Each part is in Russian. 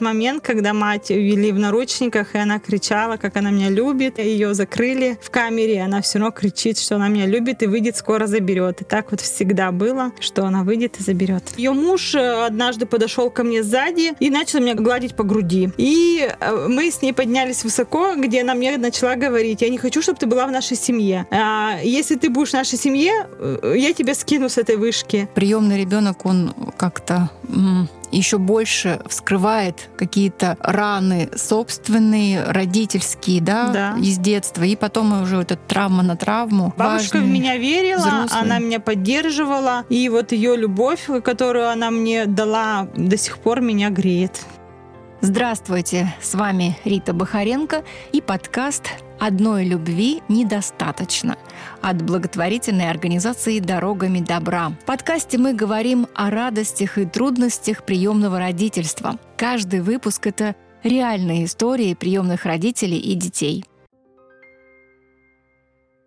Момент, когда мать вели в наручниках, и она кричала, как она меня любит. Ее закрыли в камере, и она все равно кричит, что она меня любит и выйдет, скоро заберет. И так вот всегда было, что она выйдет и заберет. Ее муж э, однажды подошел ко мне сзади и начал меня гладить по груди. И э, мы с ней поднялись высоко, где она мне начала говорить, я не хочу, чтобы ты была в нашей семье. А если ты будешь в нашей семье, э, я тебя скину с этой вышки. Приемный ребенок, он как-то еще больше вскрывает какие-то раны собственные, родительские, да, Да. из детства. И потом уже вот эта травма на травму. Бабушка в Важный меня верила, взрослый. она меня поддерживала, и вот ее любовь, которую она мне дала, до сих пор меня греет. Здравствуйте, с вами Рита Бахаренко и подкаст «Одной любви недостаточно» от благотворительной организации «Дорогами добра». В подкасте мы говорим о радостях и трудностях приемного родительства. Каждый выпуск — это реальные истории приемных родителей и детей.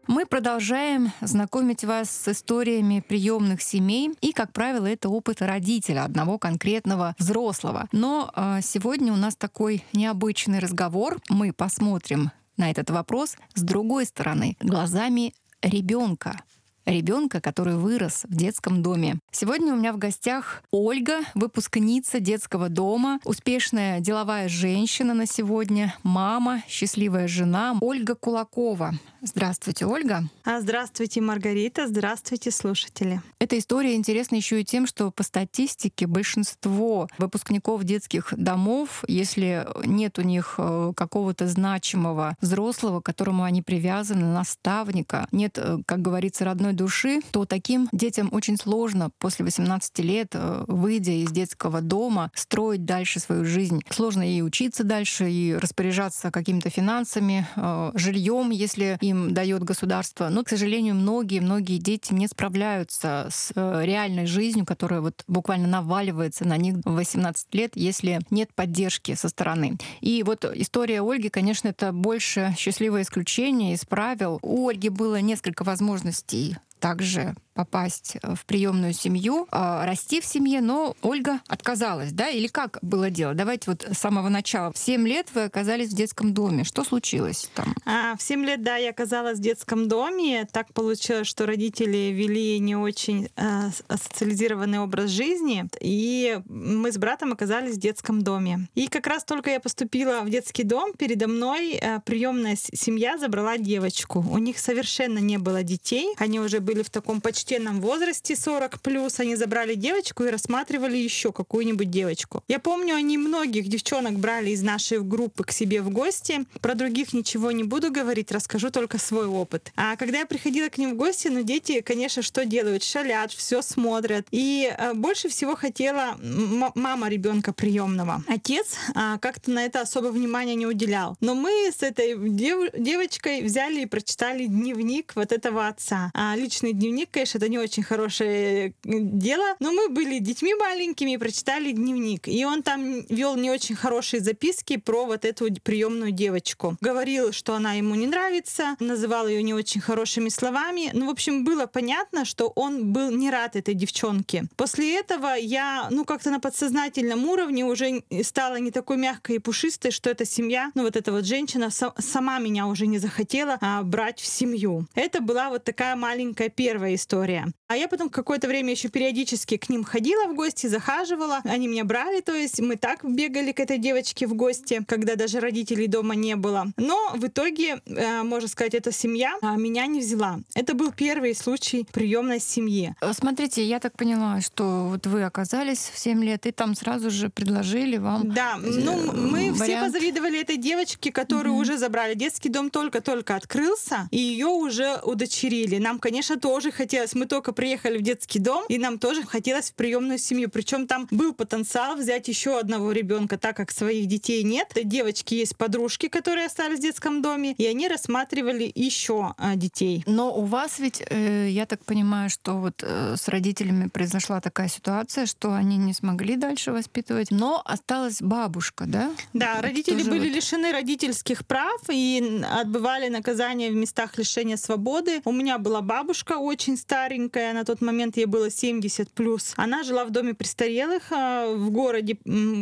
Мы продолжаем знакомить вас с историями приемных семей, и, как правило, это опыт родителя, одного конкретного взрослого. Но а, сегодня у нас такой необычный разговор. Мы посмотрим на этот вопрос с другой стороны, глазами ребенка. Ребенка, который вырос в детском доме. Сегодня у меня в гостях Ольга, выпускница детского дома, успешная деловая женщина на сегодня, мама, счастливая жена Ольга Кулакова. Здравствуйте, Ольга. А, Здравствуйте, Маргарита, здравствуйте, слушатели. Эта история интересна еще и тем, что по статистике большинство выпускников детских домов, если нет у них э, какого-то значимого взрослого, к которому они привязаны, наставника, нет, э, как говорится, родной души, то таким детям очень сложно после 18 лет, э, выйдя из детского дома, строить дальше свою жизнь. Сложно и учиться дальше, и распоряжаться какими-то финансами, жильем, если им дает государство. Но, к сожалению, многие-многие дети не справляются с э, реальной жизнью, которая вот буквально наваливается на них в 18 лет, если нет поддержки со стороны. И вот история Ольги, конечно, это больше счастливое исключение из правил. У Ольги было несколько возможностей также попасть в приемную семью, а, расти в семье, но Ольга отказалась, да? Или как было дело? Давайте вот с самого начала. В 7 лет вы оказались в детском доме. Что случилось там? А, В 7 лет, да, я оказалась в детском доме. Так получилось, что родители вели не очень э, социализированный образ жизни, и мы с братом оказались в детском доме. И как раз только я поступила в детский дом, передо мной э, приемная семья забрала девочку. У них совершенно не было детей. Они уже были в таком почтенном возрасте, 40 плюс. Они забрали девочку и рассматривали еще какую-нибудь девочку. Я помню, они многих девчонок брали из нашей группы к себе в гости. Про других ничего не буду говорить, расскажу только свой опыт. А когда я приходила к ним в гости, ну, дети, конечно, что делают? Шалят, все смотрят. И э, больше всего хотела мама ребенка приемного. Отец а, как-то на это особо внимания не уделял. Но мы с этой дев- девочкой взяли и прочитали дневник вот этого отца. А личный дневник, конечно, это не очень хорошее э, дело, но мы были детьми маленькими и прочитали дневник. И он там вел не очень хорошие записки про вот эту приемную девочку. Говорил, что она ему не нравится, называл ее не очень хорошими словами. Ну, в общем, было понятно, что он был не рад этой девчонке. После этого я, ну, как-то на подсознательном уровне уже стала не такой мягкой и пушистой, что эта семья, ну, вот эта вот женщина са- сама меня уже не захотела а, брать в семью. Это была вот такая маленькая первая история. А я потом какое-то время еще периодически к ним ходила в гости, захаживала. Они меня брали, то есть мы так бегали к этой девочке в гости, когда даже родителей дома не было. Но в итоге, э, можно сказать, эта семья а, меня не взяла. Это был первый случай приемной семьи. Э, Смотрите, я так поняла, что вот вы оказались в 7 лет, и там сразу же предложили вам Да, ну э, мы все вариант. позавидовали этой девочке, которую уже забрали. Детский дом только-только открылся, и ее уже удочерили. Нам, конечно, тоже хотелось. Мы только приехали в детский дом, и нам тоже хотелось в приемную семью. Причем там был потенциал взять еще одного ребенка, так как своих детей нет. Девочки есть подружки, которые остались в детском доме, и они рассматривали еще а, детей. Но у вас ведь, э, я так понимаю, что вот э, с родителями произошла такая ситуация, что они не смогли дальше воспитывать, но осталась бабушка, да? Да, Вот родители были вот. лишены родительских прав и отбывали наказание в местах лишения свободы. У меня была бабушка очень старая, старенькая, на тот момент ей было 70 плюс. Она жила в доме престарелых а, в городе,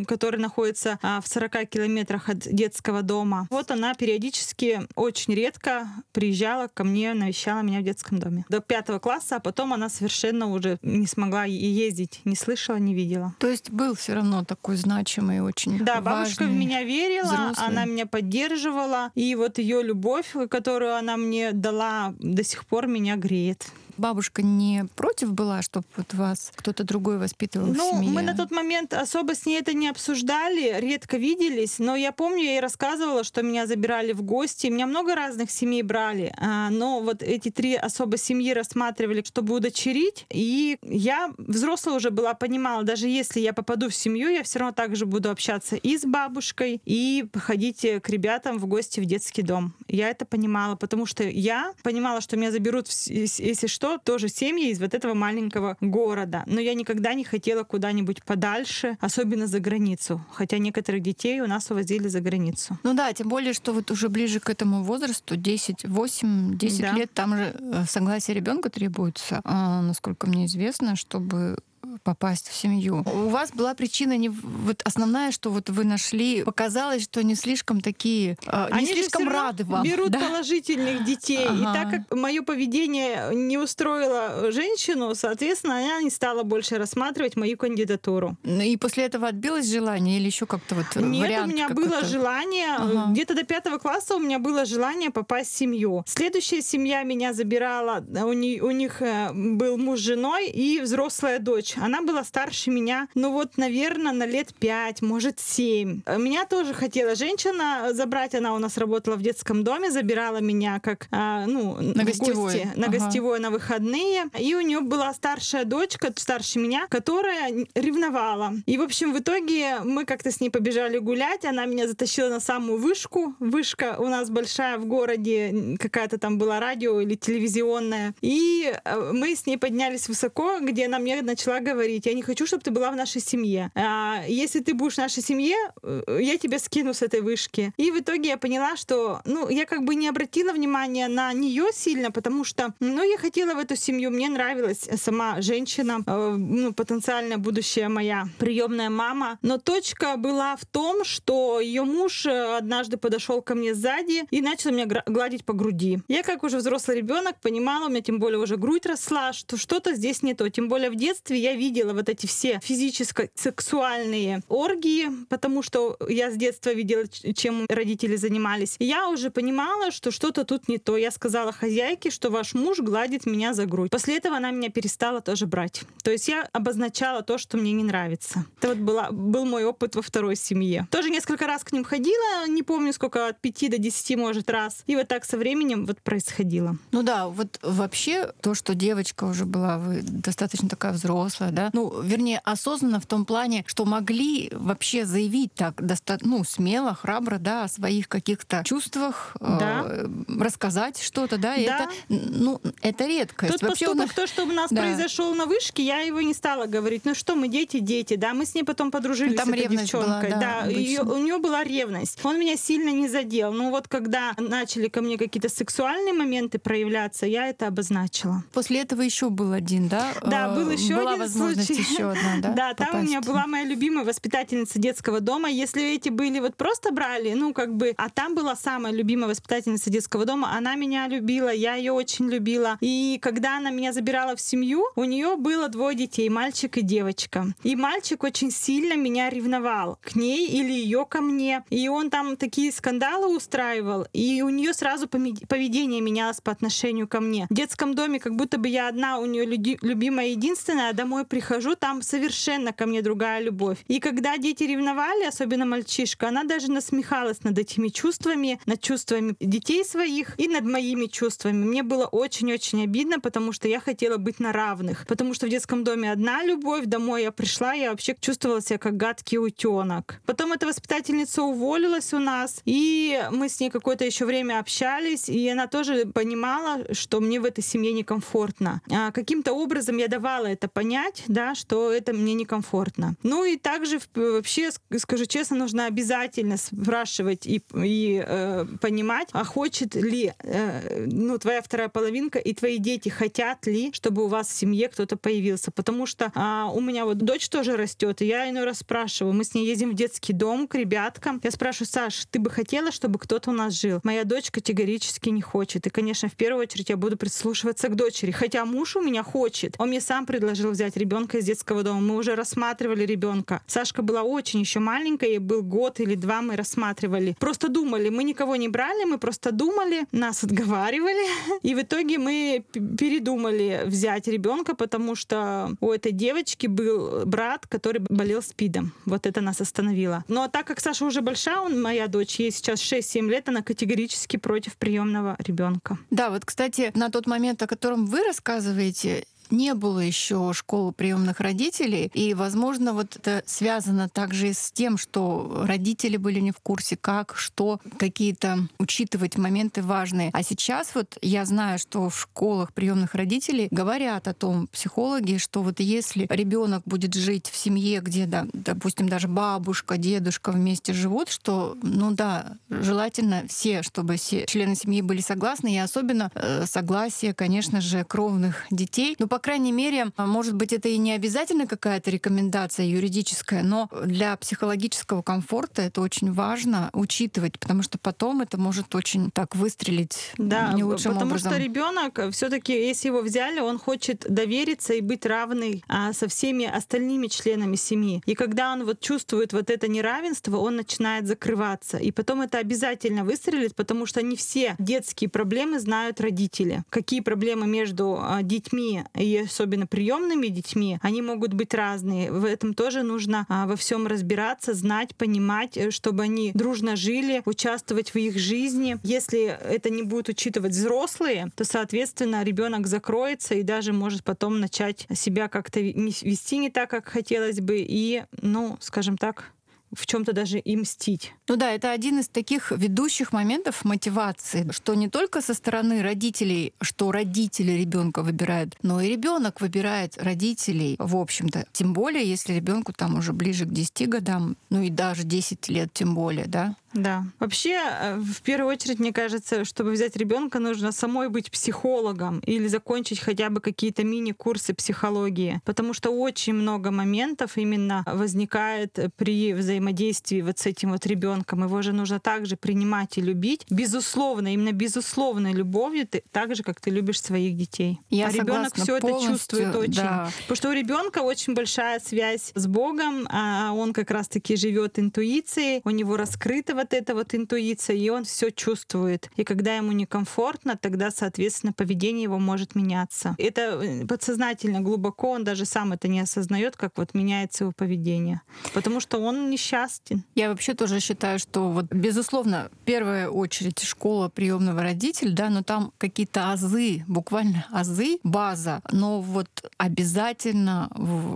который находится а, в 40 километрах от детского дома. Вот она периодически, очень редко приезжала ко мне, навещала меня в детском доме. До пятого класса, а потом она совершенно уже не смогла и ездить, не слышала, не видела. То есть был все равно такой значимый, очень Да, бабушка в меня верила, взрослый. она меня поддерживала, и вот ее любовь, которую она мне дала, до сих пор меня греет бабушка не против была, чтобы вот вас кто-то другой воспитывал ну, в семье? мы на тот момент особо с ней это не обсуждали, редко виделись, но я помню, я ей рассказывала, что меня забирали в гости. Меня много разных семей брали, а, но вот эти три особо семьи рассматривали, чтобы удочерить. И я взрослая уже была, понимала, даже если я попаду в семью, я все равно также буду общаться и с бабушкой, и ходить к ребятам в гости в детский дом. Я это понимала, потому что я понимала, что меня заберут, если что, что тоже семьи из вот этого маленького города. Но я никогда не хотела куда-нибудь подальше, особенно за границу. Хотя некоторых детей у нас увозили за границу. Ну да, тем более, что вот уже ближе к этому возрасту, 10, 8, 10 да. лет, там же э, согласие ребенка требуется, а, насколько мне известно, чтобы попасть в семью. У вас была причина не вот основная, что вот вы нашли, показалось, что не слишком такие, э, не Они слишком рады вам. Берут да? положительных детей, ага. и так как мое поведение не устроило женщину, соответственно, она не стала больше рассматривать мою кандидатуру. Ну и после этого отбилось желание или еще как-то вот Нет, у меня было желание ага. где-то до пятого класса у меня было желание попасть в семью. Следующая семья меня забирала, у, не, у них э, был муж с женой и взрослая дочь. Она была старше меня, ну вот, наверное, на лет пять, может, семь. Меня тоже хотела женщина забрать. Она у нас работала в детском доме, забирала меня как, а, ну, на гостевой. гости, на ага. гостевой, на выходные. И у нее была старшая дочка, старше меня, которая ревновала. И, в общем, в итоге мы как-то с ней побежали гулять. Она меня затащила на самую вышку. Вышка у нас большая в городе, какая-то там была радио или телевизионная. И э, мы с ней поднялись высоко, где она мне начала говорить, я не хочу, чтобы ты была в нашей семье. А, если ты будешь в нашей семье, э, я тебя скину с этой вышки. И в итоге я поняла, что, ну, я как бы не обратила внимания на нее сильно, потому что, ну, я хотела в эту семью, мне нравилась сама женщина, э, ну, потенциальная будущая моя приемная мама. Но точка была в том, что ее муж э, однажды подошел ко мне сзади и начал меня гладить по груди. Я как уже взрослый ребенок понимала, у меня тем более уже грудь росла, что что-то здесь не то. Тем более в детстве я видела вот эти все физическо-сексуальные оргии, потому что я с детства видела, чем родители занимались. Я уже понимала, что что-то тут не то. Я сказала хозяйке, что ваш муж гладит меня за грудь. После этого она меня перестала тоже брать. То есть я обозначала то, что мне не нравится. Это вот была, был мой опыт во второй семье. Тоже несколько раз к ним ходила, не помню сколько, от 5 до 10, может, раз. И вот так со временем вот происходило. Ну да, вот вообще то, что девочка уже была вы достаточно такая взрослая, да, ну, вернее, осознанно в том плане, что могли вообще заявить так достаточно, ну, смело, храбро, да, о своих каких-то чувствах, да. э, рассказать что-то, да, и да. это, ну, это редкость. Тот вообще поступок, нас... то, что у нас да. произошел на вышке, я его не стала говорить. Ну что, мы дети, дети, да, мы с ней потом подружились Там с этой девчонкой. Была, да, да ее, у нее была ревность. Он меня сильно не задел. Ну вот когда начали ко мне какие-то сексуальные моменты проявляться, я это обозначила. После этого еще был один, да? Да, был еще была один возможность случай. еще одна, да? Да, там у меня была моя любимая воспитательница детского дома. Если эти были вот просто брали, ну как бы, а там была самая любимая воспитательница детского дома, она меня любила, я ее очень любила. И когда она меня забирала в семью, у нее было двое детей, мальчик и девочка. И мальчик очень сильно меня ревновал к ней или ее ко мне. И он там такие скандалы устраивал, и у нее сразу поведение менялось по отношению ко мне. В детском доме как будто бы я одна у нее любимая единственная, а домой прихожу, там совершенно ко мне другая любовь. И когда дети ревновали, особенно мальчишка, она даже насмехалась над этими чувствами, над чувствами детей своих и над моими чувствами. Мне было очень-очень обидно, потому что я хотела быть на равных. Потому что в детском доме одна любовь, домой я пришла, я вообще чувствовала себя как гадкий утенок. Потом эта воспитательница уволилась у нас, и мы с ней какое-то еще время общались, и она тоже понимала, что мне в этой семье некомфортно. А каким-то образом я давала это понять, сказать, да, что это мне некомфортно. Ну и также вообще, скажу честно, нужно обязательно спрашивать и, и э, понимать, а хочет ли э, ну, твоя вторая половинка и твои дети хотят ли, чтобы у вас в семье кто-то появился. Потому что а, у меня вот дочь тоже растет, и я иной раз спрашиваю, мы с ней едем в детский дом к ребяткам. Я спрашиваю, Саш, ты бы хотела, чтобы кто-то у нас жил? Моя дочь категорически не хочет. И, конечно, в первую очередь я буду прислушиваться к дочери. Хотя муж у меня хочет. Он мне сам предложил взять ребенка из детского дома. Мы уже рассматривали ребенка. Сашка была очень еще маленькая, ей был год или два мы рассматривали. Просто думали, мы никого не брали, мы просто думали, нас отговаривали. И в итоге мы передумали взять ребенка, потому что у этой девочки был брат, который болел спидом. Вот это нас остановило. Но так как Саша уже большая, он, моя дочь, ей сейчас 6-7 лет, она категорически против приемного ребенка. Да, вот, кстати, на тот момент, о котором вы рассказываете, не было еще школы приемных родителей, и, возможно, вот это связано также с тем, что родители были не в курсе, как, что, какие-то учитывать моменты важные. А сейчас вот я знаю, что в школах приемных родителей говорят о том, психологи, что вот если ребенок будет жить в семье, где, да, допустим, даже бабушка, дедушка вместе живут, что, ну да, желательно все, чтобы все члены семьи были согласны, и особенно э, согласие, конечно же, кровных детей. Ну, по по крайней мере, может быть, это и не обязательно какая-то рекомендация юридическая, но для психологического комфорта это очень важно учитывать, потому что потом это может очень так выстрелить да, не лучшим потому образом. что ребенок все-таки, если его взяли, он хочет довериться и быть равный а, со всеми остальными членами семьи. И когда он вот чувствует вот это неравенство, он начинает закрываться. И потом это обязательно выстрелит, потому что не все детские проблемы знают родители. Какие проблемы между а, детьми и и особенно приемными детьми, они могут быть разные. В этом тоже нужно а, во всем разбираться, знать, понимать, э, чтобы они дружно жили, участвовать в их жизни. Если это не будут учитывать взрослые, то, соответственно, ребенок закроется и даже может потом начать себя как-то вести не так, как хотелось бы, и, ну, скажем так, в чем-то даже и мстить. Ну да, это один из таких ведущих моментов мотивации, что не только со стороны родителей, что родители ребенка выбирают, но и ребенок выбирает родителей, в общем-то. Тем более, если ребенку там уже ближе к 10 годам, ну и даже 10 лет тем более, да. Да. Вообще, э, в первую очередь, мне кажется, чтобы взять ребенка, нужно самой быть психологом или закончить хотя бы какие-то мини-курсы психологии. Потому что очень много моментов именно возникает при взаимодействии вот с этим вот ребенком. Его же нужно также принимать и любить. Безусловно, именно безусловной любовью, ты, так же, как ты любишь своих детей. Я а ребенок все это чувствует очень. Да. Потому что у ребенка очень большая связь с Богом, а он как раз-таки живет интуицией, у него раскрыто вот эта вот интуиция, и он все чувствует. И когда ему некомфортно, тогда, соответственно, поведение его может меняться. Это э, подсознательно, глубоко, он даже сам это не осознает, как вот меняется его поведение. Потому что он несчастен. Я вообще тоже считаю, что вот, безусловно, в первую очередь школа приемного родителя, да, но там какие-то азы, буквально азы, база, но вот обязательно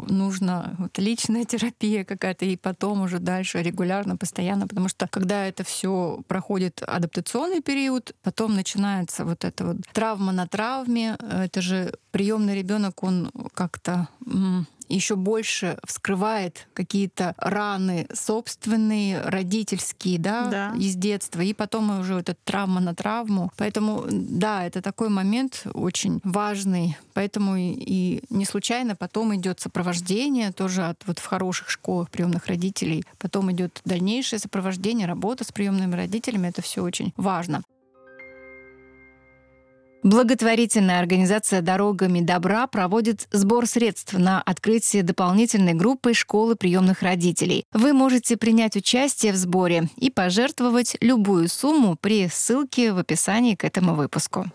нужно вот личная терапия какая-то, и потом уже дальше регулярно, постоянно, потому что когда когда это все проходит адаптационный период, потом начинается вот эта вот травма на травме. Это же приемный ребенок, он как-то еще больше вскрывает какие-то раны собственные, родительские, да, да, из детства, и потом уже вот эта травма на травму. Поэтому, да, это такой момент очень важный. Поэтому и не случайно потом идет сопровождение тоже от вот в хороших школах приемных родителей. Потом идет дальнейшее сопровождение, работа с приемными родителями. Это все очень важно. Благотворительная организация «Дорогами добра» проводит сбор средств на открытие дополнительной группы школы приемных родителей. Вы можете принять участие в сборе и пожертвовать любую сумму при ссылке в описании к этому выпуску.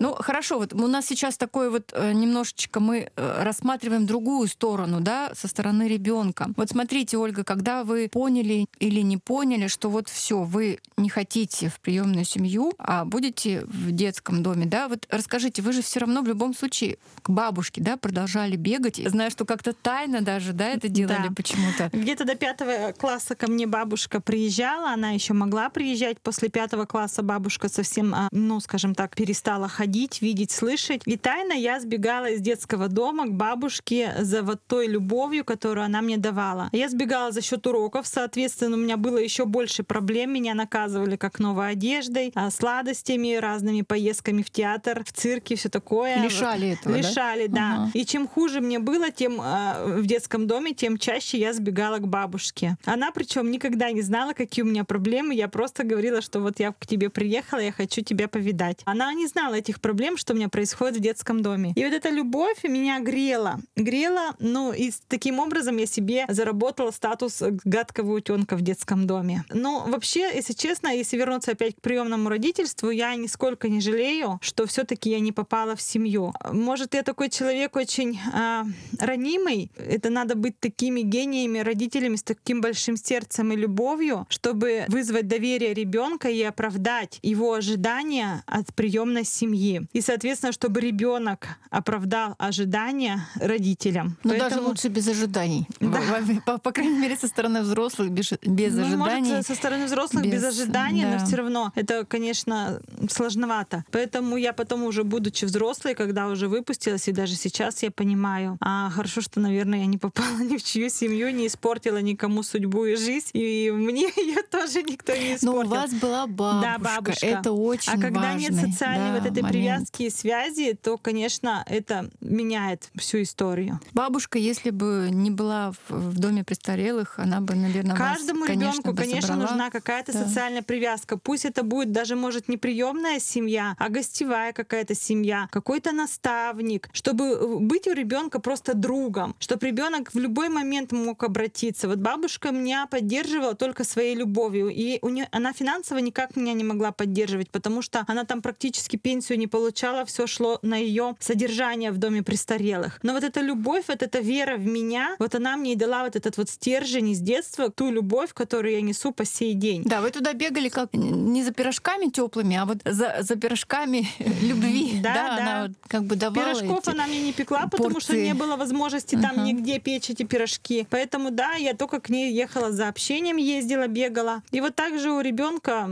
Ну, хорошо, вот у нас сейчас такое вот э, немножечко мы э, рассматриваем другую сторону, да, со стороны ребенка. Вот смотрите, Ольга, когда вы поняли или не поняли, что вот все, вы не хотите в приемную семью, а будете в детском доме, да, вот расскажите, вы же все равно в любом случае к бабушке, да, продолжали бегать. Знаю, что как-то тайно даже, да, это делали да. почему-то. Где-то до пятого класса ко мне бабушка приезжала, она еще могла приезжать. После пятого класса бабушка совсем, а, ну, скажем так, перестала ходить ходить, видеть, слышать. И тайно я сбегала из детского дома к бабушке за вот той любовью, которую она мне давала. Я сбегала за счет уроков, соответственно, у меня было еще больше проблем. Меня наказывали как новой одеждой, а, сладостями, разными поездками в театр, в цирке, все такое. Лишали этого, Лишали, да. да. Ага. И чем хуже мне было, тем э, в детском доме, тем чаще я сбегала к бабушке. Она причем никогда не знала, какие у меня проблемы. Я просто говорила, что вот я к тебе приехала, я хочу тебя повидать. Она не знала этих проблем, что у меня происходит в детском доме. И вот эта любовь меня грела. Грела, ну, и таким образом я себе заработала статус гадкого утенка в детском доме. Но вообще, если честно, если вернуться опять к приемному родительству, я нисколько не жалею, что все-таки я не попала в семью. Может, я такой человек очень э, ранимый. Это надо быть такими гениями, родителями с таким большим сердцем и любовью, чтобы вызвать доверие ребенка и оправдать его ожидания от приемной семьи. И, соответственно, чтобы ребенок оправдал ожидания родителям. Но Поэтому... даже лучше без ожиданий. Да. По, по крайней мере, со стороны взрослых без, без ну, ожиданий. Может, со стороны взрослых без, без ожиданий, да. но все равно это, конечно, сложновато. Поэтому я потом уже, будучи взрослой, когда уже выпустилась, и даже сейчас я понимаю, а хорошо, что, наверное, я не попала ни в чью семью, не испортила никому судьбу и жизнь, и мне ее тоже никто не испортил. Но у вас была бабушка. Да, бабушка. Это очень А когда важный, нет социальной да, вот этой. Привязки и связи, то, конечно, это меняет всю историю. Бабушка, если бы не была в, доме престарелых, она бы, наверное, Каждому вас, ребенку, конечно, конечно, собрала. нужна какая-то Да. социальная привязка. Пусть это будет даже, может, не приемная семья, а гостевая какая-то семья, какой-то наставник, чтобы э, быть у ребенка просто другом, чтобы ребенок в любой момент мог обратиться. Вот бабушка меня поддерживала только своей любовью, и у нее, она финансово никак меня не могла поддерживать, потому что она там практически пенсию не получала, все шло на ее содержание в доме престарелых. Но вот эта любовь, вот эта вера в меня, вот она мне и дала вот этот вот стержень из детства, ту любовь, которую я несу по сей день. Да, вы туда бегали как не за пирожками теплыми, а вот за, за пирожками любви. Да, да. Она вот как бы давала Пирожков эти она мне не пекла, потому что порции. не было возможности там Ага. нигде печь эти пирожки. Поэтому да, я только к ней ехала за общением, ездила, бегала. И вот также у ребенка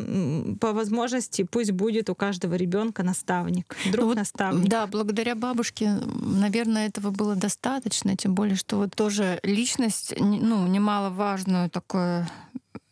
по возможности пусть будет у каждого ребенка наставник, друг Ну вот, наставник. Да, благодаря бабушке, наверное, этого было достаточно, тем более, что вот тоже личность, ну, немаловажную такое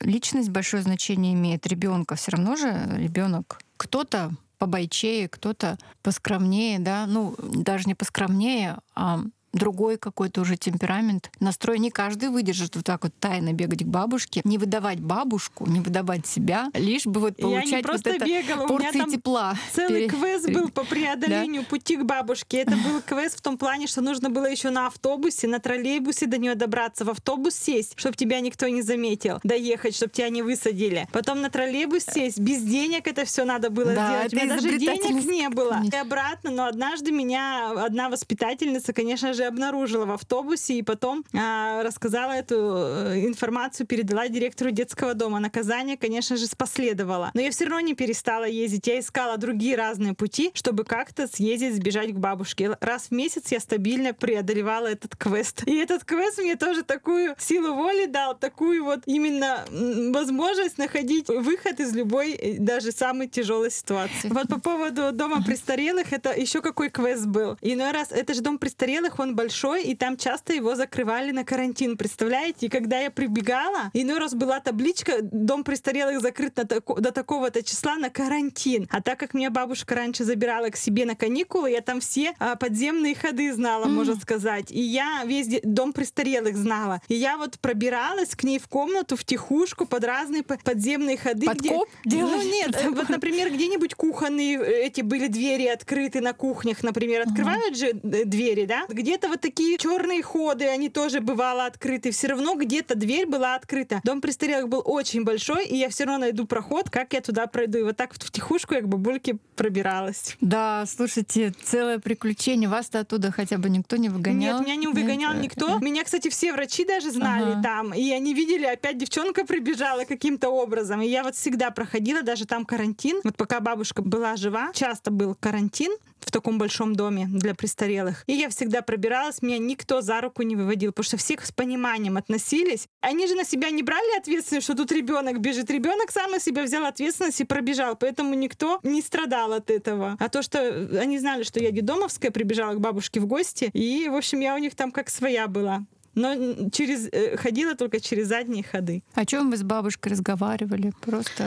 личность большое значение имеет ребенка. Все равно же ребенок кто-то побойчее, кто-то поскромнее, да, ну даже не поскромнее, а другой какой-то уже темперамент, настрой. Не каждый выдержит вот так вот тайно бегать к бабушке, не выдавать бабушку, не выдавать себя, лишь бы вот Я не получать просто вот это бегала, у меня порции там тепла. Целый квест был по преодолению пути к бабушке. Это был квест в том плане, что нужно было еще на автобусе, на троллейбусе до нее добраться, в автобус сесть, чтобы тебя никто не заметил, доехать, чтобы тебя не высадили. Потом на троллейбус сесть, без денег это все надо было Да, сделать. У меня даже денег не было. И обратно, но однажды меня одна воспитательница, конечно же, обнаружила в автобусе и потом а, рассказала эту э, информацию, передала директору детского дома. Наказание, конечно же, последовало. Но я все равно не перестала ездить. Я искала другие разные пути, чтобы как-то съездить, сбежать к бабушке. Раз в месяц я стабильно преодолевала этот квест. И этот квест мне тоже такую силу воли дал, такую вот именно возможность находить выход из любой, э, даже самой тяжелой ситуации. Вот по поводу дома престарелых, это еще какой квест был. Иной раз, это же дом престарелых, он большой, и там часто его закрывали на карантин, представляете? И когда я прибегала, иной раз была табличка «Дом престарелых закрыт на тако- до такого-то числа на карантин». А так как меня бабушка раньше забирала к себе на каникулы, я там все а, подземные ходы знала, можно сказать. И я весь дом престарелых знала. И я вот пробиралась к ней в комнату втихушку под разные по- подземные ходы. Подкоп где... Ну делали? нет, э, вот, например, где-нибудь кухонные э, эти были двери открыты на кухнях, например, открывают же э, двери, да? Где-то вот такие черные ходы, они тоже бывало открыты. Все равно где-то дверь была открыта. Дом престарелых был очень большой, и я все равно найду проход, как я туда пройду. И вот так вот втихушку я к бабульке пробиралась. Да, слушайте, целое приключение. Вас-то оттуда хотя бы никто не выгонял? Нет, меня не выгонял Нет? никто. Меня, кстати, все врачи даже знали Ага. там. И они видели, опять девчонка прибежала каким-то образом. И я вот всегда проходила, даже там карантин. Вот пока бабушка была жива, часто был карантин в таком большом доме для престарелых. И я всегда пробиралась, меня никто за руку не выводил, потому что все с пониманием относились. Они же на себя не брали ответственность, что тут ребенок бежит. Ребенок сам на себя взял ответственность и пробежал, поэтому никто не страдал от этого. А то, что они знали, что я дедомовская, прибежала к бабушке в гости, и, в общем, я у них там как своя была но через, э, ходила только через задние ходы. О чем вы с бабушкой разговаривали? Просто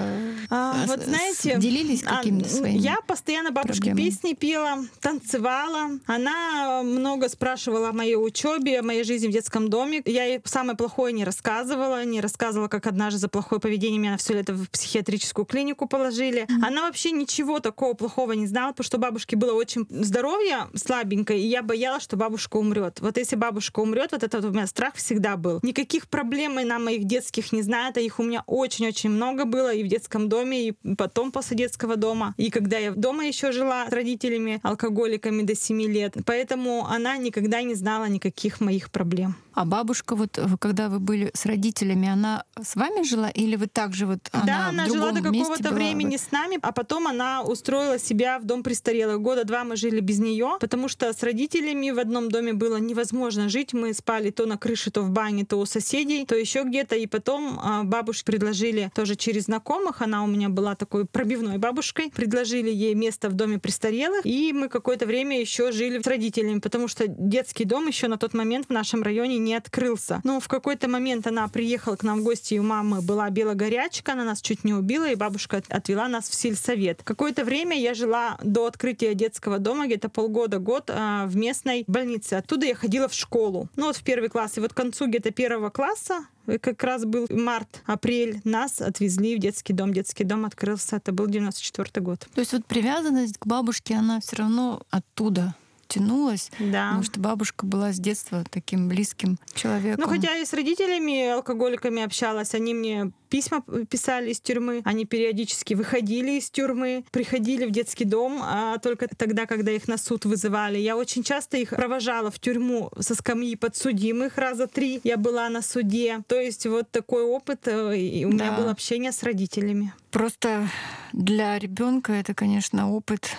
а, вот знаете, делились а, какими-то своими Я постоянно бабушке проблемами. песни пела, танцевала. Она много спрашивала о моей учебе, о моей жизни в детском доме. Я ей самое плохое не рассказывала, не рассказывала, как однажды за плохое поведение меня все это в психиатрическую клинику положили. Mm-hmm. Она вообще ничего такого плохого не знала, потому что бабушке было очень здоровье слабенькое, и я боялась, что бабушка умрет. Вот если бабушка умрет, вот это вот меня страх всегда был. Никаких проблем на моих детских не знает, а их у меня очень-очень много было и в детском доме, и потом после детского дома. И когда я дома еще жила с родителями, алкоголиками до 7 лет. Поэтому она никогда не знала никаких моих проблем. А бабушка, вот когда вы были с родителями, она с вами жила или вы также вот она Да, она жила до какого-то времени была? с нами, а потом она устроила себя в дом престарелых. Года два мы жили без нее, потому что с родителями в одном доме было невозможно жить. Мы спали то на крыше, то в бане, то у соседей, то еще где-то. И потом а, бабушке предложили тоже через знакомых, она у меня была такой пробивной бабушкой, предложили ей место в доме престарелых, и мы какое-то время еще жили с родителями, потому что детский дом еще на тот момент в нашем районе не открылся. Но в какой-то момент она приехала к нам в гости, и у мамы была белогорячка, она нас чуть не убила, и бабушка отвела нас в сельсовет. Какое-то время я жила до открытия детского дома, где-то полгода-год, а, в местной больнице. Оттуда я ходила в школу. Ну вот в первый класс. И вот к концу где-то первого класса э, как раз был март-апрель, нас отвезли в детский дом. Детский дом открылся, это был 94 год. То есть вот привязанность к бабушке, она все равно оттуда тянулась, да. потому что бабушка была с детства таким близким человеком. Ну, хотя и с родителями, алкоголиками общалась, они мне письма писали из тюрьмы, они периодически выходили из тюрьмы, приходили в детский дом, а только тогда, когда их на суд вызывали. Я очень часто их провожала в тюрьму со скамьи подсудимых раза три. Я была на суде. То есть вот такой опыт, э, и у да. меня было общение с родителями. Просто для ребенка это, конечно, опыт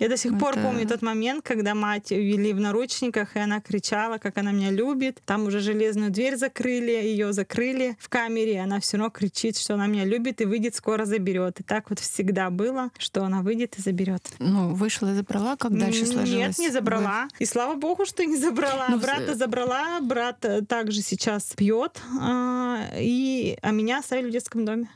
я до сих это... пор помню тот момент, когда мать вели в наручниках, и она кричала, как она меня любит. Там уже железную дверь закрыли, ее закрыли в камере, и она все равно кричит, что она меня любит и выйдет, скоро заберет. И так вот всегда было, что она выйдет и заберет. Ну, вышла и забрала, как дальше сложилось? Нет, не забрала. Вы... И слава богу, что не забрала. Ну, Брата забрала, брат э, также сейчас пьет, а, и, а меня оставили в детском доме.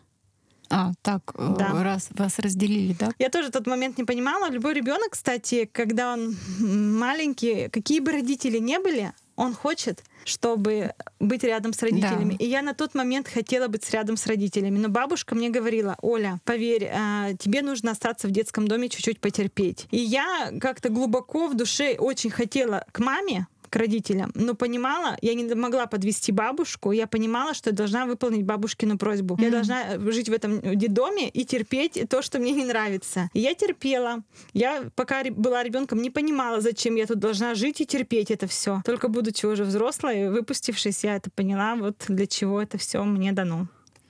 А, так, э, да. раз вас разделили, да? Я тоже тот момент не понимала. Любой ребенок, кстати, когда он маленький, какие бы родители не были, он хочет, чтобы быть рядом с родителями. Да. И я на тот момент хотела быть рядом с родителями. Но бабушка мне говорила, Оля, поверь, а, тебе нужно остаться в детском доме чуть-чуть потерпеть. И я как-то глубоко в душе очень хотела к маме, к родителям, но понимала, я не могла подвести бабушку, я понимала, что я должна выполнить бабушкину просьбу. Mm-hmm. Я должна э, жить в этом детдоме и терпеть то, что мне не нравится. И я терпела. Я пока была ребенком, не понимала, зачем я тут должна жить и терпеть это все. Только будучи уже взрослой, выпустившись, я это поняла, вот для чего это все мне дано.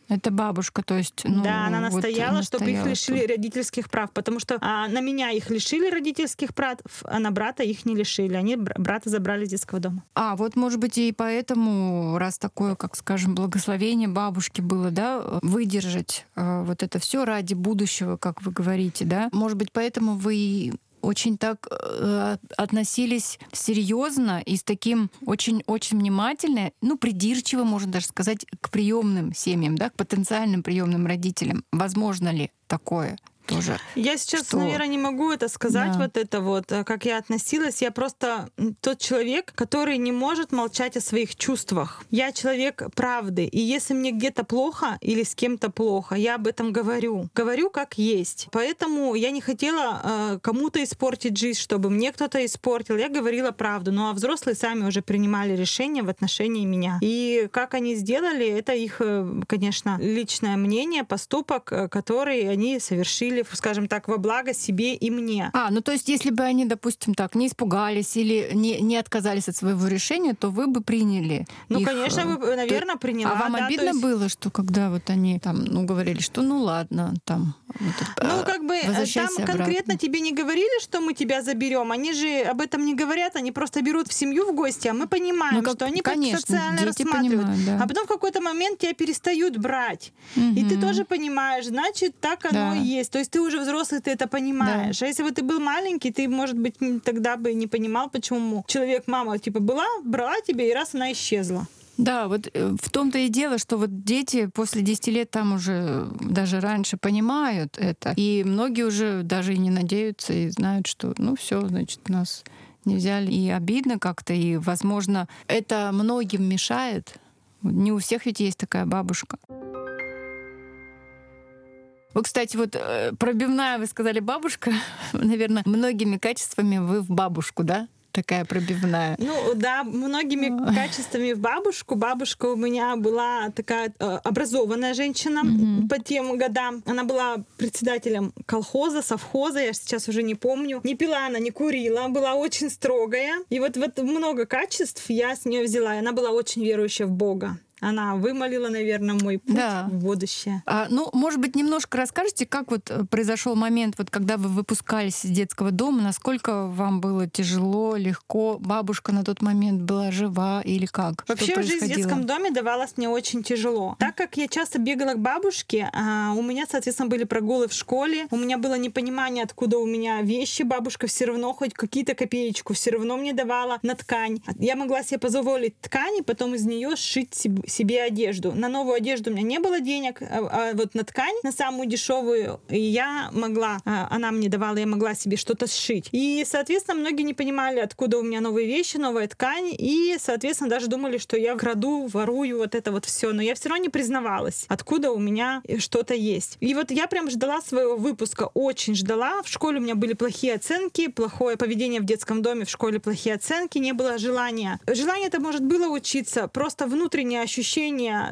Это бабушка, то есть... Ну, да, она настояла, вот чтобы их лишили тут. родительских прав, потому что а, на меня их лишили родительских прав, а на брата их не лишили. Они брата забрали из детского дома. А, вот, может быть, и поэтому, раз такое, как скажем, благословение бабушки было, да, выдержать э, вот это все ради будущего, как вы говорите, да, может быть, поэтому вы очень так э, относились серьезно и с таким очень-очень внимательно, ну, придирчиво, можно даже сказать, к приемным семьям, да, к потенциальным приемным родителям. Возможно ли такое? Тоже. Я сейчас, что... наверное, не могу это сказать, да. вот это вот, э, как я относилась. Я просто тот человек, который не может молчать о своих чувствах. Я человек правды. И если мне где-то плохо или с кем-то плохо, я об этом говорю. Говорю как есть. Поэтому я не хотела э, кому-то испортить жизнь, чтобы мне кто-то испортил. Я говорила правду. Ну а взрослые сами уже принимали решение в отношении меня. И как они сделали, это их, э, конечно, личное мнение, поступок, э, который они совершили были, скажем так, во благо себе и мне. А, ну то есть если бы они, допустим, так, не испугались или не, не отказались от своего решения, то вы бы приняли Ну, их, конечно, э, вы, наверное, приняла. А вам да, то обидно есть- было, что когда вот они там, ну, говорили, что ну ладно, там... вот Ну, э, как бы э, там обратно. конкретно тебе не говорили, что мы тебя заберем. Они же об этом не говорят, они просто берут в семью в гости, а мы понимаем, Ну, как- что они конечно, социально рассматривают. понимают, да. А потом в какой-то момент тебя перестают брать. И ты тоже понимаешь, значит, так оно Да. и есть. То есть ты уже взрослый, ты это понимаешь. А если бы ты был маленький, ты, может быть, тогда бы не понимал, почему человек, мама, типа, была, брала тебя, и раз она исчезла. Да, вот э, в том-то и дело, что вот дети после 10 лет там уже э, даже раньше понимают это. И многие уже даже и не надеются и знают, что ну все, значит, нас не взяли. И обидно как-то, и, возможно, это многим мешает. Не у всех ведь есть такая бабушка. Вы, кстати, вот э, пробивная, вы сказали, бабушка. Наверное, многими качествами вы в бабушку, да? Такая пробивная. Ну да, многими качествами в бабушку. Бабушка у меня была такая э, образованная женщина Мгм. по тем годам. Она была председателем колхоза, совхоза, я сейчас уже не помню. Не пила она, не курила, была очень строгая. И вот, вот много качеств я с нее взяла. И она была очень верующая в Бога. Она вымолила, наверное, мой путь Да. в будущее. А, ну, может быть, немножко расскажете, как вот э, произошел момент, вот когда вы выпускались из детского дома, насколько вам было тяжело, легко? Бабушка на тот момент была жива или как? Вообще жизнь в детском доме давалась мне очень тяжело. Так как я часто бегала к бабушке, а, у меня, соответственно, были прогулы в школе, у меня было непонимание, откуда у меня вещи. Бабушка все равно хоть какие-то копеечку все равно мне давала на ткань. Я могла себе позволить ткань и потом из нее сшить себ- себе одежду. На новую одежду у меня не было денег, а, а вот на ткань, на самую дешевую, я могла, а, она мне давала, я могла себе что-то сшить. И, соответственно, многие не понимали, откуда у меня новые вещи, новая ткань, и, соответственно, даже думали, что я краду, ворую вот это вот все. Но я все равно не признавалась, откуда у меня что-то есть. И вот я прям ждала своего выпуска, очень ждала. В школе у меня были плохие оценки, плохое поведение в детском доме, в школе плохие оценки, не было желания. Желание это может было учиться, просто внутреннее ощущение,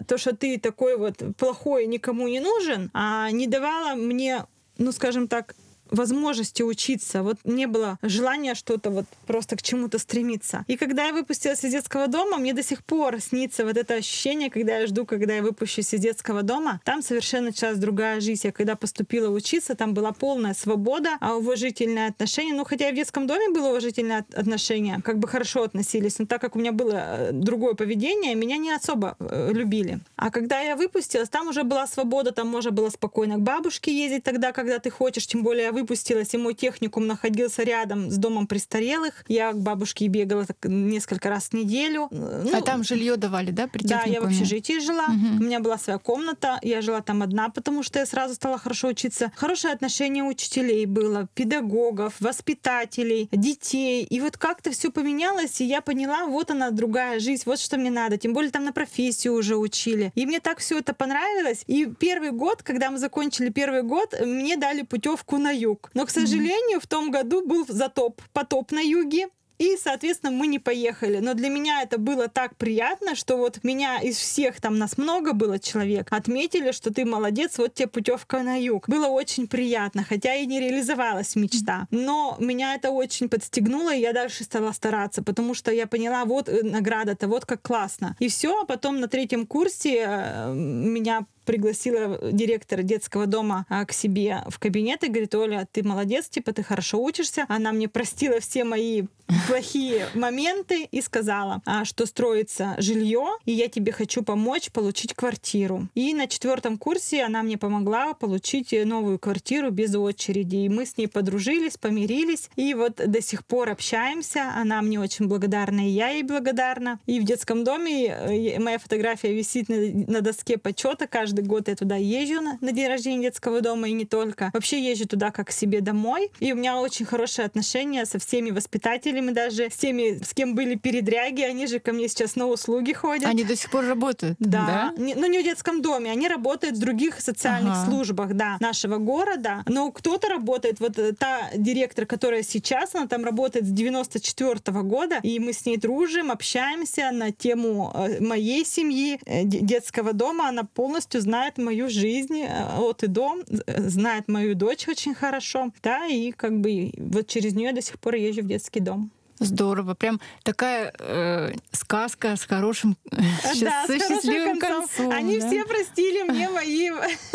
то, что ты такой вот плохой, никому не нужен, а не давало мне, ну, скажем так, возможности учиться. Вот не было желания что-то вот просто к чему-то стремиться. И когда я выпустилась из детского дома, мне до сих пор снится вот это ощущение, когда я жду, когда я выпущусь из детского дома. Там совершенно началась другая жизнь. Я когда поступила учиться, там была полная свобода, а уважительное отношение. Ну, хотя и в детском доме было уважительное от- отношение, как бы хорошо относились, но так как у меня было э, другое поведение, меня не особо э, любили. А когда я выпустилась, там уже была свобода, там можно было спокойно к бабушке ездить тогда, когда ты хочешь. Тем более я выпустилась, и мой техникум находился рядом с домом престарелых. Я к бабушке бегала так несколько раз в неделю. Ну, а там жилье давали, да, при да, я в техникуме? общежитии жила. Мгм. У меня была своя комната. Я жила там одна, потому что я сразу стала хорошо учиться. Хорошее отношение учителей было, педагогов, воспитателей, детей. И вот как-то все поменялось, и я поняла, вот она другая жизнь, вот что мне надо. Тем более там на профессию уже учили. И мне так все это понравилось. И первый год, когда мы закончили первый год, мне дали путевку на юг. Но, к сожалению, в том году был затоп, потоп на юге. И, соответственно, мы не поехали. Но для меня это было так приятно, что вот меня из всех, там нас много было человек, отметили, что ты молодец, вот тебе путевка на юг. Было очень приятно, хотя и не реализовалась мечта. Но меня это очень подстегнуло, и я дальше стала стараться, потому что я поняла, вот э, награда-то, вот как классно. И все, а потом на третьем курсе э, меня пригласила директор детского дома а, к себе в кабинет и говорит, Оля, ты молодец, типа, ты хорошо учишься. Она мне простила все мои плохие моменты и сказала, а, что строится жилье, и я тебе хочу помочь получить квартиру. И на четвертом курсе она мне помогла получить новую квартиру без очереди. И мы с ней подружились, помирились, и вот до сих пор общаемся. Она мне очень благодарна, и я ей благодарна. И в детском доме э, моя фотография висит на доске почета. Каждый год я туда езжу на, на день рождения детского дома и не только. Вообще езжу туда как к себе домой. И у меня очень хорошие отношения со всеми воспитателями, даже с теми, с кем были передряги. Они же ко мне сейчас на услуги ходят. Они до сих пор работают? Да. Не- ну, не в детском доме. Они работают в других социальных Ага. службах, да, нашего города. Но кто-то работает, вот э, та директор, которая сейчас, она там работает с 94 года, и мы с ней дружим, общаемся на тему э, моей семьи, э, де- детского дома. Она полностью знает мою жизнь от и до, знает мою дочь очень хорошо, да, и как бы вот через нее до сих пор езжу в детский дом. Здорово. Прям такая э, сказка с хорошим, да, с счастливым концом. концом. Они да? все простили мне мои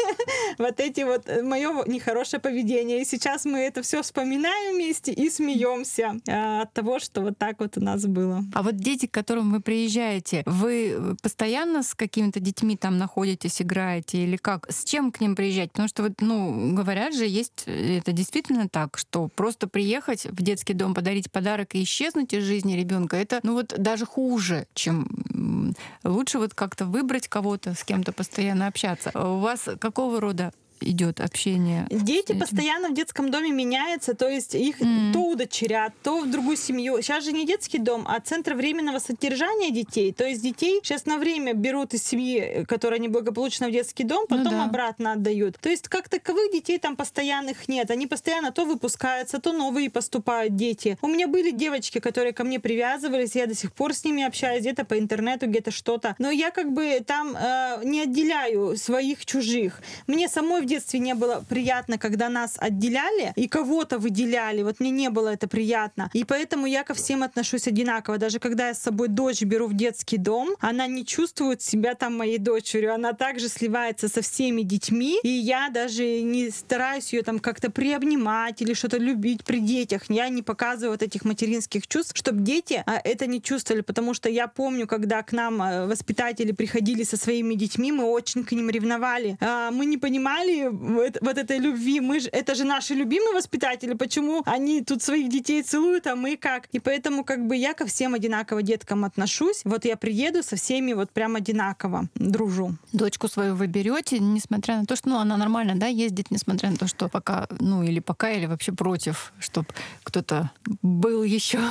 вот эти вот э, мое нехорошее поведение. И сейчас мы это все вспоминаем вместе и смеемся а, от того, что вот так вот у нас было. А вот дети, к которым вы приезжаете, вы постоянно с какими-то детьми там находитесь, играете или как? С чем к ним приезжать? Потому что вот, ну, говорят же, есть это действительно так, что просто приехать в детский дом, подарить подарок и исчезнуть из жизни ребенка, это ну вот даже хуже, чем лучше вот как-то выбрать кого-то, с кем-то постоянно общаться. А у вас какого рода идет общение? Дети постоянно в детском доме меняются, то есть их mm. то удочерят, то в другую семью. Сейчас же не детский дом, а центр временного содержания детей. То есть детей сейчас на время берут из семьи, которая неблагополучна в детский дом, ну потом ну, да. обратно отдают. То есть как таковых детей там постоянных нет. Они постоянно то выпускаются, то новые поступают дети. У меня были девочки, которые ко мне привязывались, я до сих пор с ними общаюсь, где-то по интернету, где-то что-то. Но я как бы там э, не отделяю своих чужих. Мне самой детстве не было приятно, когда нас отделяли и кого-то выделяли. Вот мне не было это приятно. И поэтому я ко всем отношусь одинаково. Даже когда я с собой дочь беру в детский дом, она не чувствует себя там моей дочерью. Она также сливается со всеми детьми. И я даже не стараюсь ее там как-то приобнимать или что-то любить при детях. Я не показываю вот этих материнских чувств, чтобы дети а, это не чувствовали. Потому что я помню, когда к нам э, воспитатели приходили со своими детьми, мы очень к ним ревновали. А, мы не понимали, вот, вот этой любви. Мы же, это же наши любимые воспитатели. Почему они тут своих детей целуют, а мы как? И поэтому как бы я ко всем одинаково деткам отношусь. Вот я приеду со всеми вот прям одинаково дружу. Дочку свою вы берете, несмотря на то, что ну, она нормально, да, ездит, несмотря на то, что пока, ну или пока, или вообще против, чтобы кто-то был еще.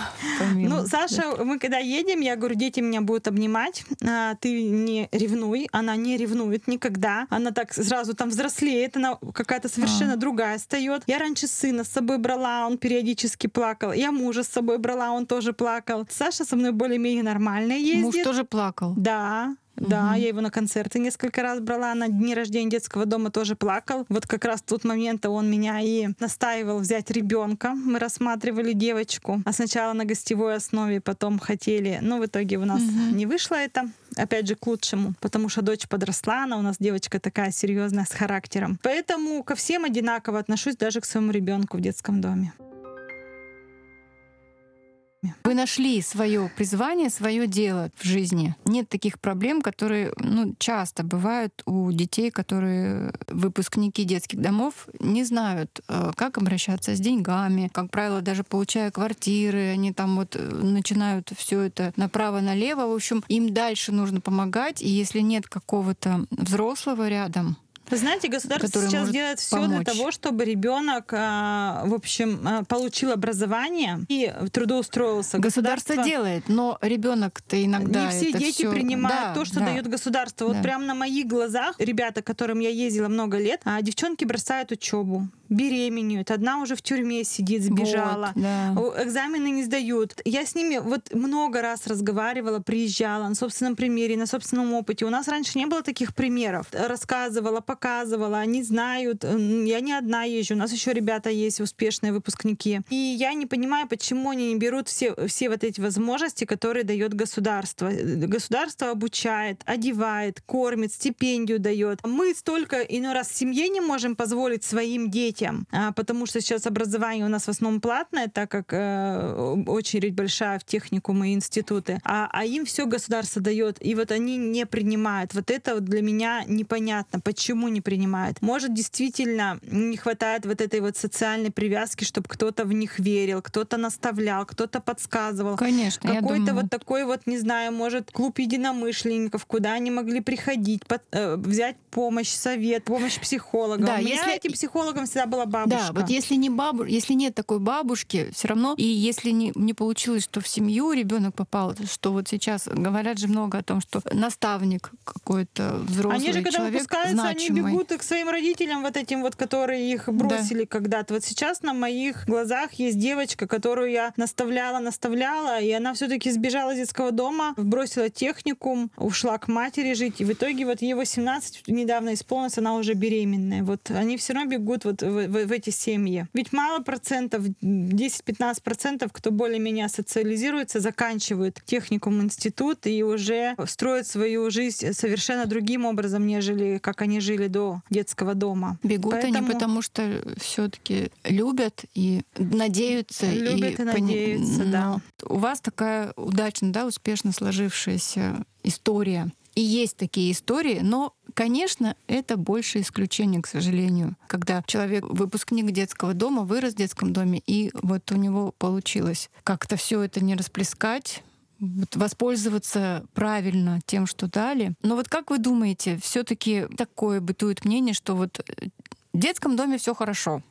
Ну, Саша, мы когда едем, я говорю, дети меня будут обнимать, а, ты не ревнуй. Она не ревнует никогда. Она так сразу там взрослеет взрослеет, она какая-то совершенно а. другая стает. Я раньше сына с собой брала, он периодически плакал. Я мужа с собой брала, он тоже плакал. Саша со мной более-менее нормально ездит. Муж тоже плакал? Да. Да, угу. я его на концерты несколько раз брала, на дни рождения детского дома тоже плакал. Вот как раз в тот момент он меня и настаивал взять ребенка. Мы рассматривали девочку, а сначала на гостевой основе, потом хотели, но в итоге у нас угу. не вышло это опять же, к лучшему, потому что дочь подросла, она у нас девочка такая серьезная с характером. Поэтому ко всем одинаково отношусь, даже к своему ребенку в детском доме. Вы нашли свое призвание, свое дело в жизни. Нет таких проблем, которые ну, часто бывают у детей, которые выпускники детских домов не знают, э, как обращаться с деньгами. Как правило, даже получая квартиры, они там вот э, начинают все это направо-налево. В общем, им дальше нужно помогать, и если нет какого-то взрослого рядом, вы знаете, государство сейчас делает все для того, чтобы ребенок, а, в общем, а, получил образование и трудоустроился. Государство, государство делает, но ребенок-то иногда не все дети всё... принимают да, то, что да. дает государство. Вот да. прямо на моих глазах ребята, которым я ездила много лет, а девчонки бросают учебу беременеют, одна уже в тюрьме сидит, сбежала, вот, да. экзамены не сдают. Я с ними вот много раз разговаривала, приезжала на собственном примере, на собственном опыте. У нас раньше не было таких примеров. Рассказывала, показывала, они знают. Я не одна езжу, у нас еще ребята есть, успешные выпускники. И я не понимаю, почему они не берут все, все вот эти возможности, которые дает государство. Государство обучает, одевает, кормит, стипендию дает. Мы столько иной раз в семье не можем позволить своим детям, а, потому что сейчас образование у нас в основном платное, так как э, очередь большая в техникумы и институты, а, а им все государство дает, и вот они не принимают. Вот это вот для меня непонятно, почему не принимают. Может, действительно не хватает вот этой вот социальной привязки, чтобы кто-то в них верил, кто-то наставлял, кто-то подсказывал. Конечно, Какой-то вот такой вот, не знаю, может, клуб единомышленников, куда они могли приходить, под, э, взять помощь, совет, помощь психологам. Да, если... Я этим психологам всегда всегда была бабушка. Да, вот если не бабу, если нет такой бабушки, все равно, и если не, не получилось, что в семью ребенок попал, что вот сейчас говорят же много о том, что наставник какой-то взрослый Они же, когда человек выпускаются, значимый. они бегут к своим родителям, вот этим вот, которые их бросили да. когда-то. Вот сейчас на моих глазах есть девочка, которую я наставляла, наставляла, и она все-таки сбежала из детского дома, бросила техникум, ушла к матери жить, и в итоге вот ей 18 недавно исполнилось, она уже беременная. Вот они все равно бегут вот в, в, в эти семьи. Ведь мало процентов, 10-15 процентов, кто более-менее социализируется, заканчивают техникум, институт и уже строят свою жизнь совершенно другим образом, нежели как они жили до детского дома. Бегут Поэтому... они потому, что все-таки любят и надеются. Любят и, и надеются, пони... да. У вас такая удачно, да, успешно сложившаяся история. И есть такие истории, но, конечно, это больше исключение, к сожалению, когда человек выпускник детского дома, вырос в детском доме, и вот у него получилось как-то все это не расплескать, воспользоваться правильно тем, что дали. Но вот как вы думаете, все-таки такое бытует мнение, что вот в детском доме все хорошо,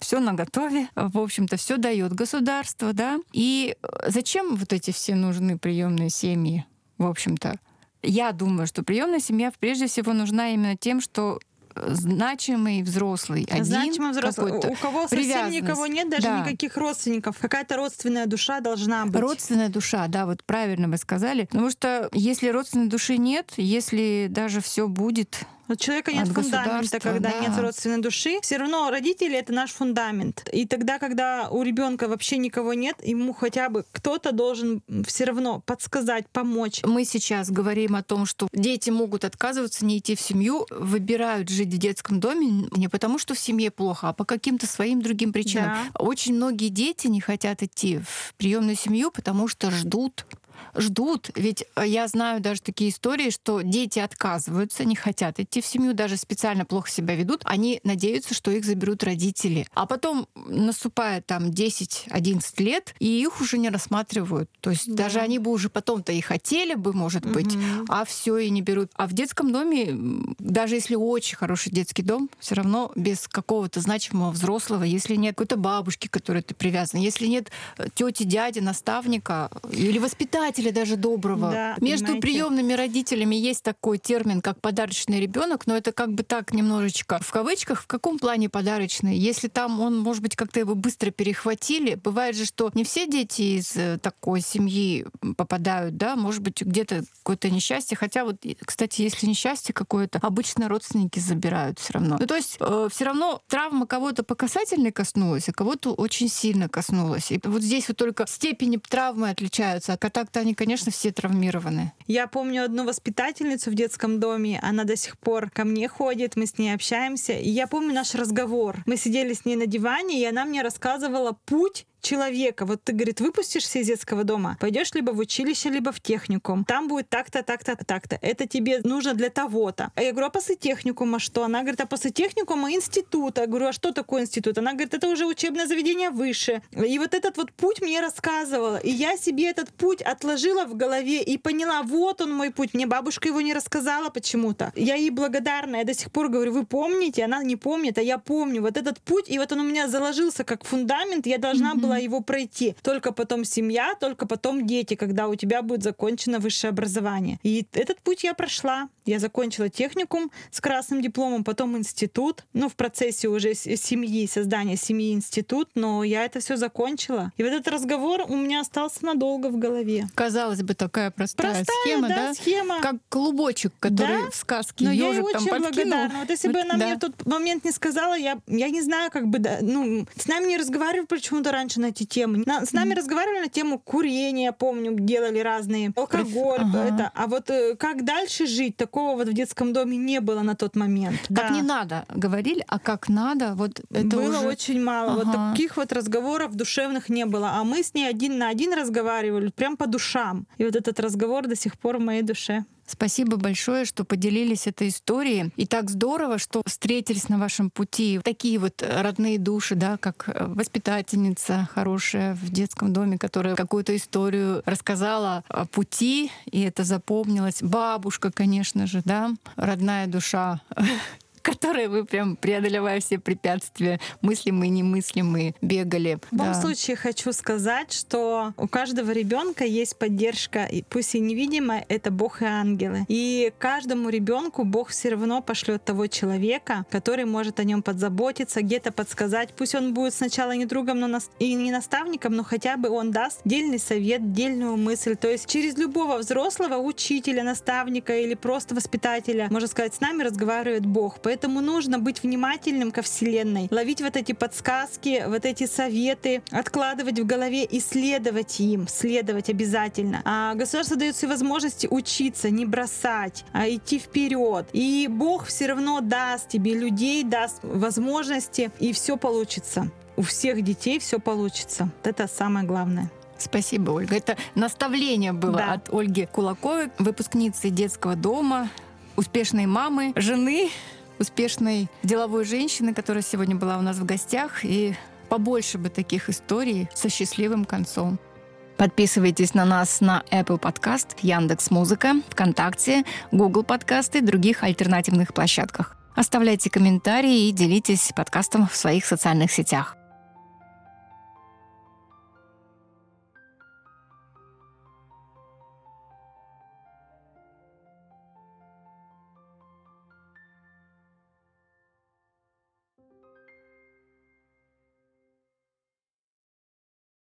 все на готове, в общем-то, все дает государство, да. И зачем вот эти все нужны приемные семьи, в общем-то? Я думаю, что приемная семья прежде всего нужна именно тем, что значимый взрослый один значимый взрослый у кого совсем никого нет даже да. никаких родственников какая-то родственная душа должна быть. Родственная душа да вот правильно вы сказали. Потому что если родственной души нет если даже все будет у человека нет фундамента, когда да. нет родственной души. Все равно родители это наш фундамент. И тогда, когда у ребенка вообще никого нет, ему хотя бы кто-то должен все равно подсказать, помочь. Мы сейчас говорим о том, что дети могут отказываться, не идти в семью, выбирают жить в детском доме не потому, что в семье плохо, а по каким-то своим другим причинам. Да. Очень многие дети не хотят идти в приемную семью, потому что ждут ждут. Ведь э, я знаю даже такие истории, что дети отказываются, не хотят идти в семью, даже специально плохо себя ведут. Они надеются, что их заберут родители. А потом наступает там 10-11 лет, и их уже не рассматривают. То есть да. даже они бы уже потом-то и хотели бы, может угу. быть, а все и не берут. А в детском доме, даже если очень хороший детский дом, все равно без какого-то значимого взрослого, если нет какой-то бабушки, к которой ты привязан, если нет э, тети, дяди, наставника или воспитателя, воспитателя даже доброго. Да, Между понимаете? приемными родителями есть такой термин, как подарочный ребенок, но это как бы так немножечко в кавычках. В каком плане подарочный? Если там он, может быть, как-то его быстро перехватили, бывает же, что не все дети из э, такой семьи попадают, да, может быть, где-то какое-то несчастье. Хотя вот, кстати, если несчастье какое-то, обычно родственники забирают все равно. Ну, то есть э, все равно травма кого-то по касательной коснулась, а кого-то очень сильно коснулась. И вот здесь вот только степени травмы отличаются, а так-то они, конечно, все травмированы. Я помню одну воспитательницу в детском доме, она до сих пор ко мне ходит, мы с ней общаемся. И я помню наш разговор. Мы сидели с ней на диване, и она мне рассказывала путь человека. Вот ты, говорит, выпустишься из детского дома, пойдешь либо в училище, либо в техникум. Там будет так-то, так-то, так-то. Это тебе нужно для того-то. А я говорю, а после техникума что? Она говорит, а после техникума института. Я говорю, а что такое институт? Она говорит, это уже учебное заведение выше. И вот этот вот путь мне рассказывала. И я себе этот путь отложила в голове и поняла, вот он мой путь. Мне бабушка его не рассказала почему-то. Я ей благодарна. Я до сих пор говорю, вы помните? Она не помнит, а я помню. Вот этот путь, и вот он у меня заложился как фундамент. Я должна mm-hmm. Была его пройти. Только потом семья, только потом дети, когда у тебя будет закончено высшее образование. И этот путь я прошла. Я закончила техникум с красным дипломом, потом институт. Ну, в процессе уже семьи, создания семьи институт, но я это все закончила. И вот этот разговор у меня остался надолго в голове. Казалось бы, такая простая, простая схема, да, да? схема. Как клубочек, который да? в сказке Но я ей очень там благодарна. Вот если вот, бы она да. мне в тот момент не сказала, я, я не знаю, как бы, да, ну, с нами не разговаривали почему-то раньше на эти темы. На, с нами mm. разговаривали на тему курения, помню, делали разные, алкоголь, ага. это. А вот э, как дальше жить, такого вот в детском доме не было на тот момент. Как да. не надо, говорили, а как надо, вот это Было уже... очень мало. Ага. Вот таких вот разговоров душевных не было. А мы с ней один на один разговаривали, прям по душам. И вот этот разговор до сих пор в моей душе. Спасибо большое, что поделились этой историей. И так здорово, что встретились на вашем пути такие вот родные души, да, как э, воспитательница хорошая в детском доме, которая какую-то историю рассказала о пути, и это запомнилось. Бабушка, конечно же, да, родная душа которые вы прям преодолевая все препятствия, мыслимые, немыслимые, бегали. В любом да. случае хочу сказать, что у каждого ребенка есть поддержка, и пусть и невидимая, это Бог и ангелы. И каждому ребенку Бог все равно пошлет того человека, который может о нем подзаботиться, где-то подсказать. Пусть он будет сначала не другом, но и не наставником, но хотя бы он даст дельный совет, дельную мысль. То есть через любого взрослого учителя, наставника или просто воспитателя, можно сказать, с нами разговаривает Бог. Поэтому нужно быть внимательным ко Вселенной, ловить вот эти подсказки, вот эти советы, откладывать в голове, исследовать им, следовать обязательно. А государство дает все возможности учиться, не бросать, а идти вперед. И Бог все равно даст тебе людей, даст возможности, и все получится. У всех детей все получится. Это самое главное. Спасибо, Ольга. Это наставление было да. от Ольги Кулаковой, выпускницы детского дома, успешной мамы, жены, успешной деловой женщины, которая сегодня была у нас в гостях. И побольше бы таких историй со счастливым концом. Подписывайтесь на нас на Apple Podcast, Яндекс Музыка, ВКонтакте, Google Подкасты и других альтернативных площадках. Оставляйте комментарии и делитесь подкастом в своих социальных сетях.